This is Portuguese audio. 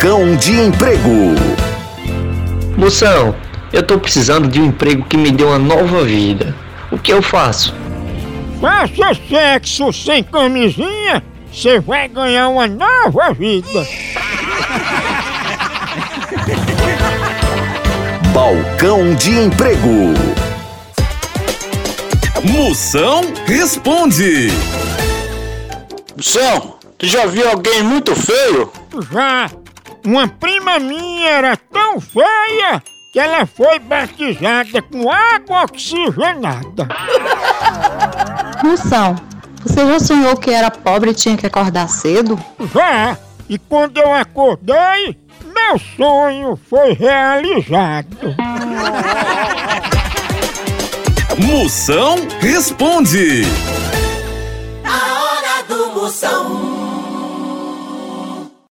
Balcão de Emprego. Moção, eu tô precisando de um emprego que me dê uma nova vida. O que eu faço? Faça sexo sem camisinha, você vai ganhar uma nova vida. Balcão de Emprego. Moção responde. Moção, tu já viu alguém muito feio? Já, uma prima minha era tão feia que ela foi batizada com água oxigenada. Moção, você já sonhou que era pobre e tinha que acordar cedo? Já, e quando eu acordei, meu sonho foi realizado. Moção responde.